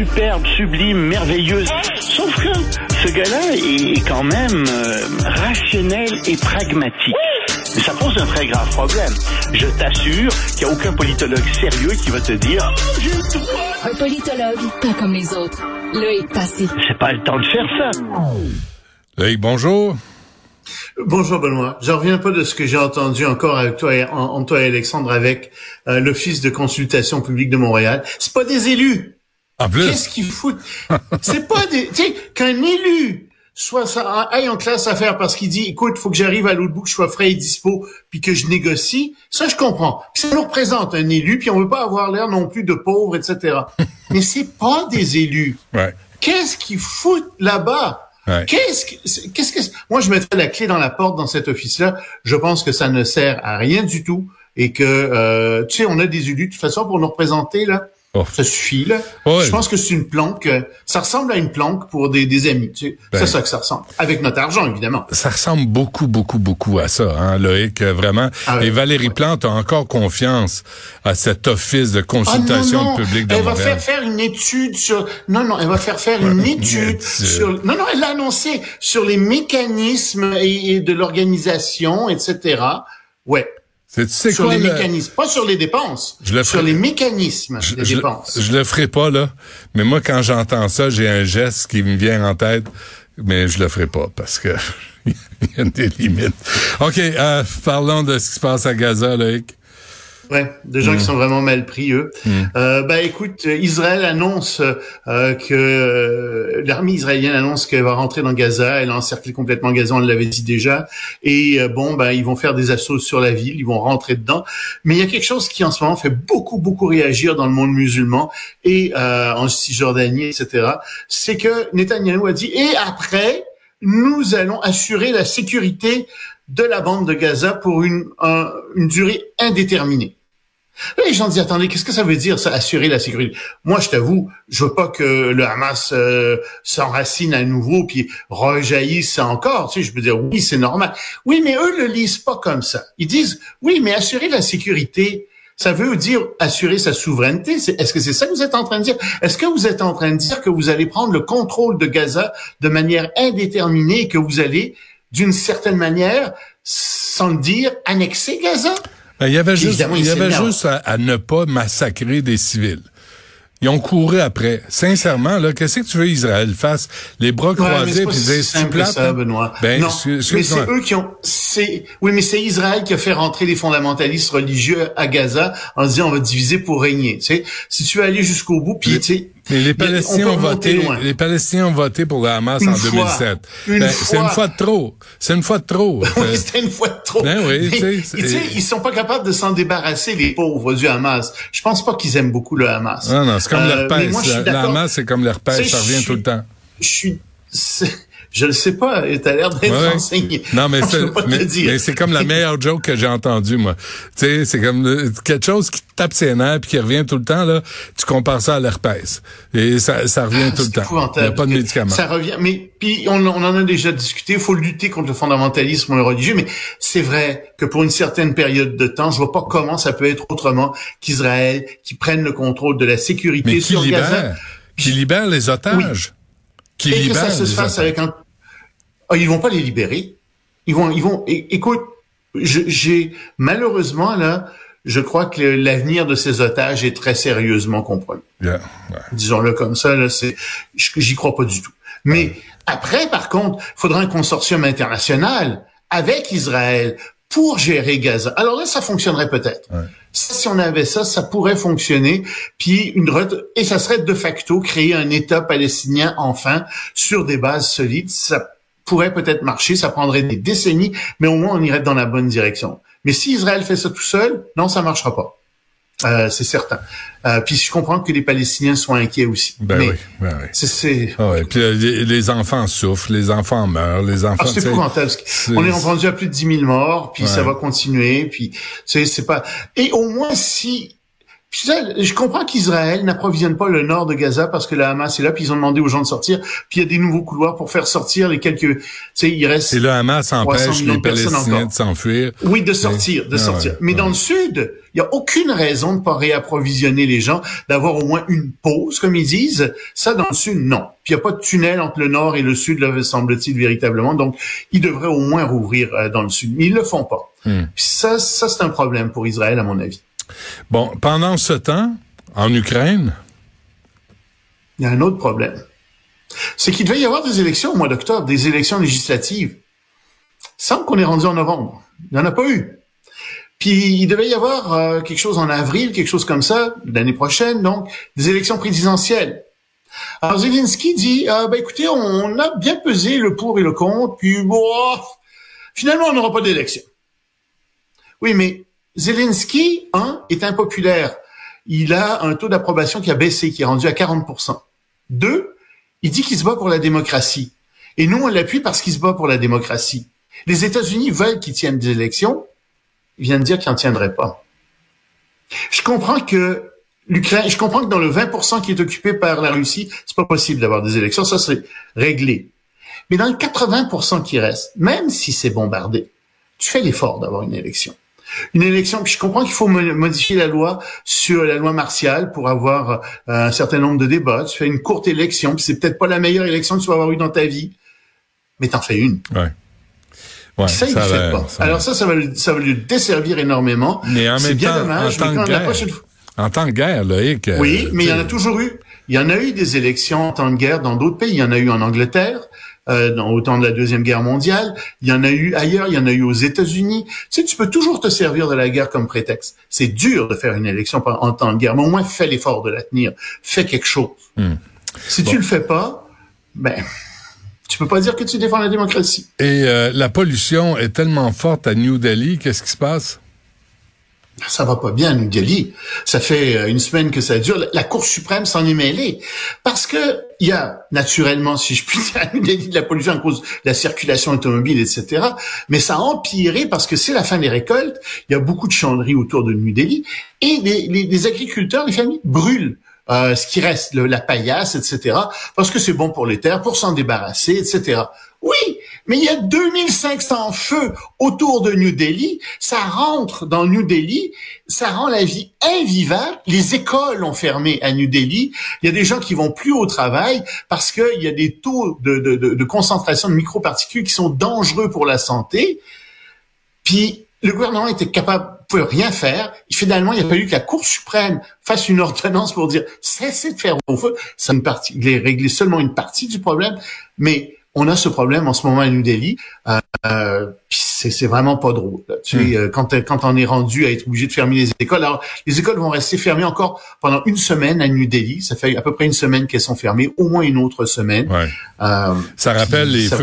superbe, sublime, merveilleuse. Sauf que ce gars-là est quand même euh, rationnel et pragmatique. Mais ça pose un très grave problème. Je t'assure qu'il n'y a aucun politologue sérieux qui va te dire oh, j'ai le droit. Un politologue, pas comme les autres. Loïc Passy. C'est pas le temps de faire ça. Loïc, bonjour. Bonjour Benoît. Je reviens pas de ce que j'ai entendu encore avec toi et, en, toi et Alexandre avec euh, l'Office de consultation publique de Montréal. C'est pas des élus. Qu'est-ce qu'ils foutent? C'est pas des... Tu sais, qu'un élu soit ça aille en classe à faire parce qu'il dit écoute faut que j'arrive à l'autre bout que je sois frais et dispo puis que je négocie ça je comprends puis ça nous représente un élu puis on veut pas avoir l'air non plus de pauvre etc mais c'est pas des élus ouais. qu'est-ce qu'ils foutent là-bas? Qu'est-ce que, qu'est-ce que, moi, je mettrais la clé dans la porte dans cet office-là. Je pense que ça ne sert à rien du tout et que, euh, tu sais, on a des élus de toute façon pour nous représenter là. Oh. Ça suffit, là. Je pense que c'est une planque. Euh, ça ressemble à une planque pour des, des amis. Tu sais. c'est ben. ça que ça ressemble. Avec notre argent, évidemment. Ça ressemble beaucoup, beaucoup, beaucoup à ça, hein, Loïc, euh, vraiment. Ah Et Valérie Plante a encore confiance à cet office de consultation ah, publique de Elle va faire faire une étude sur... Non, non, elle va faire faire une étude sur... Non, non, elle l'a annoncé sur les mécanismes et de l'organisation, etc. Ouais, c'est, sur les mécanismes, pas sur les dépenses, je le sur les mécanismes des dépenses. Je, le ferai pas là, mais moi quand j'entends ça, j'ai un geste qui me vient en tête, mais je le ferai pas parce que il y a des limites. Ok, euh, parlons de ce qui se passe à Gaza, Loïc. Ouais, des gens qui mm. sont vraiment mal pris eux. Mm. Euh, bah écoute, Israël annonce euh, que euh, l'armée israélienne annonce qu'elle va rentrer dans Gaza, elle a encerclé complètement Gaza, on l'avait dit déjà. Et euh, bon, bah ils vont faire des assauts sur la ville, ils vont rentrer dedans. Mais il y a quelque chose qui en ce moment fait beaucoup beaucoup réagir dans le monde musulman et euh, en Cisjordanie, etc. C'est que Netanyahu a dit et après nous allons assurer la sécurité de la bande de Gaza pour une, une durée indéterminée. Les gens disent, attendez, qu'est-ce que ça veut dire, ça, assurer la sécurité? Moi, je t'avoue, je veux pas que le Hamas euh, s'enracine à nouveau puis rejaillisse encore. Tu sais, je veux dire, oui, c'est normal. Oui, mais eux le lisent pas comme ça. Ils disent, oui, mais assurer la sécurité, ça veut dire assurer sa souveraineté. Est-ce que c'est ça que vous êtes en train de dire? Est-ce que vous êtes en train de dire que vous allez prendre le contrôle de Gaza de manière indéterminée et que vous allez, d'une certaine manière, sans le dire, annexer Gaza? Ben, il y avait juste, il y avait juste à, ne pas massacrer des civils. Ils ont couru après. Sincèrement, là, qu'est-ce que tu veux Israël fasse? Les bras croisés puis c'est ça, Benoît. Ben, non, mais c'est eux qui ont c'est oui, mais c'est Israël qui a fait rentrer les fondamentalistes religieux à Gaza en disant on va diviser pour régner, tu sais. Si tu veux aller jusqu'au bout puis tu sais mais les Palestiniens ont voté, les Palestiniens ont voté pour le Hamas en 2007. Ben, c'est une fois de trop. C'est une fois de trop. oui, c'était une fois de trop. Ben oui, tu sais, ils sont pas capables de s'en débarrasser les pauvres du Hamas. Je pense pas qu'ils aiment beaucoup le Hamas. Non, non, c'est comme euh, l'herpès. Le Hamas, c'est comme l'herpès, ça revient tout le temps. Je suis je le sais pas, t'as l'air d'être enseigné. Non, mais c'est, comme la meilleure joke que j'ai entendue, moi. Tu sais, c'est comme euh, quelque chose qui tape ses nerfs puis qui revient tout le temps, là. Tu compares ça à l'herpès. Et ça, ça revient tout le temps. Il n'y a pas de médicaments. Ça revient, mais puis on, on, en a déjà discuté. Il faut lutter contre le fondamentalisme religieux, mais c'est vrai que pour une certaine période de temps, je vois pas comment ça peut être autrement qu'Israël qui prenne le contrôle de la sécurité mais sur libère, Gaza. Qui libère les otages? Et que ça se fasse avec un. Oh, ils vont pas les libérer. Ils vont, ils vont. écoute, j'ai malheureusement là, je crois que l'avenir de ces otages est très sérieusement compromis. Disons-le comme ça, là, c'est, j'y crois pas du tout. Mais après, par contre, faudra un consortium international avec Israël pour gérer Gaza. Alors là, ça fonctionnerait peut-être. si on avait ça, ça pourrait fonctionner. Puis une et ça serait de facto créer un État palestinien enfin sur des bases solides. Ça pourrait peut-être marcher. Ça prendrait des décennies, mais au moins on irait dans la bonne direction. Mais si Israël fait ça tout seul, non, ça marchera pas. Euh, c'est certain. Euh, puis je comprends que les Palestiniens soient inquiets aussi. Ben oui, ben oui. C'est. Ah ouais. Puis euh, les, enfants souffrent, les enfants meurent, les enfants. Ah, c'est épouvantable. On est rendu à plus de 10 000 morts, puis ça va continuer, puis c'est c'est pas. Et au moins si je comprends qu'Israël n'approvisionne pas le nord de Gaza parce que la Hamas est là, puis ils ont demandé aux gens de sortir, puis il y a des nouveaux couloirs pour faire sortir les quelques... Tu sais, il reste... Et le Hamas empêche les Palestiniens de s'enfuir. Oui, de sortir, de ah sortir. Mais dans le sud, il n'y a aucune raison de pas réapprovisionner les gens, d'avoir au moins une pause, comme ils disent. Ça, dans le sud, non. Puis il n'y a pas de tunnel entre le nord et le sud, là, semble-t-il, véritablement. Donc, ils devraient au moins rouvrir euh, dans le sud. Mais ils le font pas. Hmm. Puis ça, ça c'est un problème pour Israël, à mon avis. Bon, pendant ce temps, en Ukraine? Il y a un autre problème. C'est qu'il devait y avoir des élections au mois d'octobre, des élections législatives. Sans qu'on est rendu en novembre. Il n'y en a pas eu. Puis il devait y avoir euh, quelque chose en avril, quelque chose comme ça, l'année prochaine, donc des élections présidentielles. Alors Zelensky dit, ah, ben écoutez, on a bien pesé le pour et le contre, puis bon, finalement on n'aura pas d'élection. Oui, mais Zelensky, un, est impopulaire. Il a un taux d'approbation qui a baissé, qui est rendu à 40%. Deux, il dit qu'il se bat pour la démocratie. Et nous, on l'appuie parce qu'il se bat pour la démocratie. Les États-Unis veulent qu'il tienne des élections. Il vient de dire qu'il n'en tiendrait pas. Je comprends que l'Ukraine, je comprends que dans le 20% qui est occupé par la Russie, c'est pas possible d'avoir des élections. Ça, c'est réglé. Mais dans le 80% qui reste, même si c'est bombardé, tu fais l'effort d'avoir une élection une élection. Puis je comprends qu'il faut modifier la loi sur la loi martiale pour avoir euh, un certain nombre de débats. Tu fais une courte élection, puis c'est peut-être pas la meilleure élection que tu vas avoir eue dans ta vie, mais t'en fais une. Ouais. Ouais, ça, il ne fait pas. Alors ça, ça va, ça va lui desservir énormément. Mais en même temps, dommage, en tant guerre, en temps de guerre, Loïc. Euh, oui, mais il y en a toujours eu. Il y en a eu des élections en temps de guerre dans d'autres pays. Il y en a eu en Angleterre, euh, dans, au temps de la Deuxième Guerre mondiale. Il y en a eu ailleurs, il y en a eu aux États-Unis. Tu sais, tu peux toujours te servir de la guerre comme prétexte. C'est dur de faire une élection en temps de guerre, mais au moins fais l'effort de la tenir. Fais quelque chose. Hmm. Si tu le fais pas, ben tu peux pas dire que tu défends la démocratie. Et euh, la pollution est tellement forte à New Delhi, qu'est-ce qui se passe? Ça va pas bien, New Delhi. Ça fait euh, une semaine que ça dure. La Cour suprême s'en est mêlée. Parce que il y a, naturellement, si je puis dire, à New Delhi de la pollution à cause de la circulation automobile, etc. Mais ça a empiré parce que c'est la fin des récoltes. Il y a beaucoup de chanderies autour de New Delhi. Et les, les, agriculteurs, les familles brûlent euh, ce qui reste, la paillasse, etc. Parce que c'est bon pour les terres, pour s'en débarrasser, etc. Oui, mais il y a 2500 feux autour de New Delhi. Ça rentre dans New Delhi, ça rend la vie invivable. Les écoles ont fermé à New Delhi. Il y a des gens qui vont plus au travail parce qu'il y a des taux de, de, de, concentration de microparticules qui sont dangereux pour la santé. Puis le gouvernement était capable pouvait rien faire. Finalement, il a fallu que la Cour suprême fasse une ordonnance pour dire cessez de faire au feu. Ça une partie, il est réglé seulement une partie du problème, mais on a ce problème en ce moment à New Delhi. Euh, c'est vraiment pas drôle. Tu sais, hmm. euh, quand, quand on est rendu à être obligé de fermer les écoles, alors les écoles vont rester fermées encore pendant une semaine à New Delhi. Ça fait à peu près une semaine qu'elles sont fermées, au moins une autre semaine. Euh, ça rappelle les feux